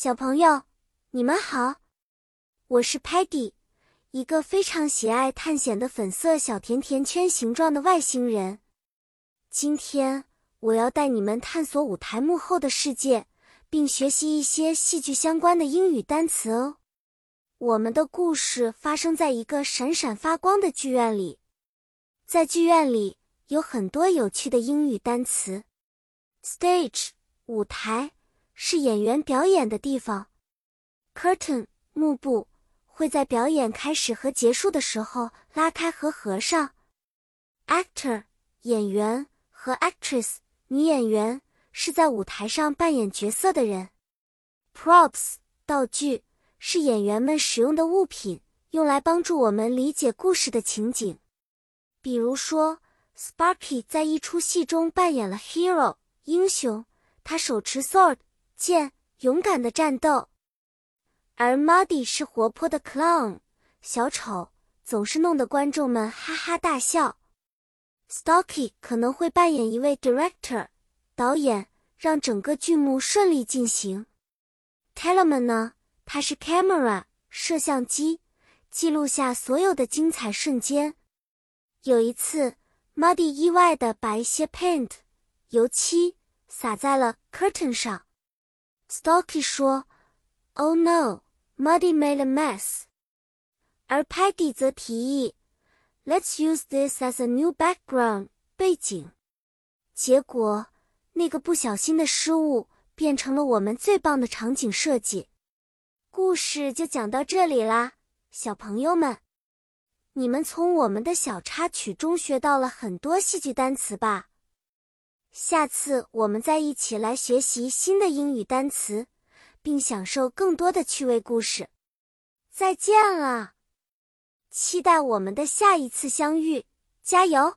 小朋友，你们好，我是 Patty，一个非常喜爱探险的粉色小甜甜圈形状的外星人。今天我要带你们探索舞台幕后的世界，并学习一些戏剧相关的英语单词哦。我们的故事发生在一个闪闪发光的剧院里，在剧院里有很多有趣的英语单词。Stage 舞台。是演员表演的地方。Curtain 幕布会在表演开始和结束的时候拉开和合上。Actor 演员和 actress 女演员是在舞台上扮演角色的人。Props 道具是演员们使用的物品，用来帮助我们理解故事的情景。比如说，Sparky 在一出戏中扮演了 hero 英雄，他手持 sword。剑勇敢的战斗，而 Muddy 是活泼的 clown 小丑，总是弄得观众们哈哈大笑。Stocky 可能会扮演一位 director 导演，让整个剧目顺利进行。Teleman 呢，他是 camera 摄像机，记录下所有的精彩瞬间。有一次，Muddy 意外的把一些 paint 油漆洒在了 curtain 上。Stocky 说：“Oh no, Muddy made a mess。”而 Patty 则提议：“Let's use this as a new background 背景。”结果，那个不小心的失误变成了我们最棒的场景设计。故事就讲到这里啦，小朋友们，你们从我们的小插曲中学到了很多戏剧单词吧？下次我们再一起来学习新的英语单词，并享受更多的趣味故事。再见了，期待我们的下一次相遇，加油！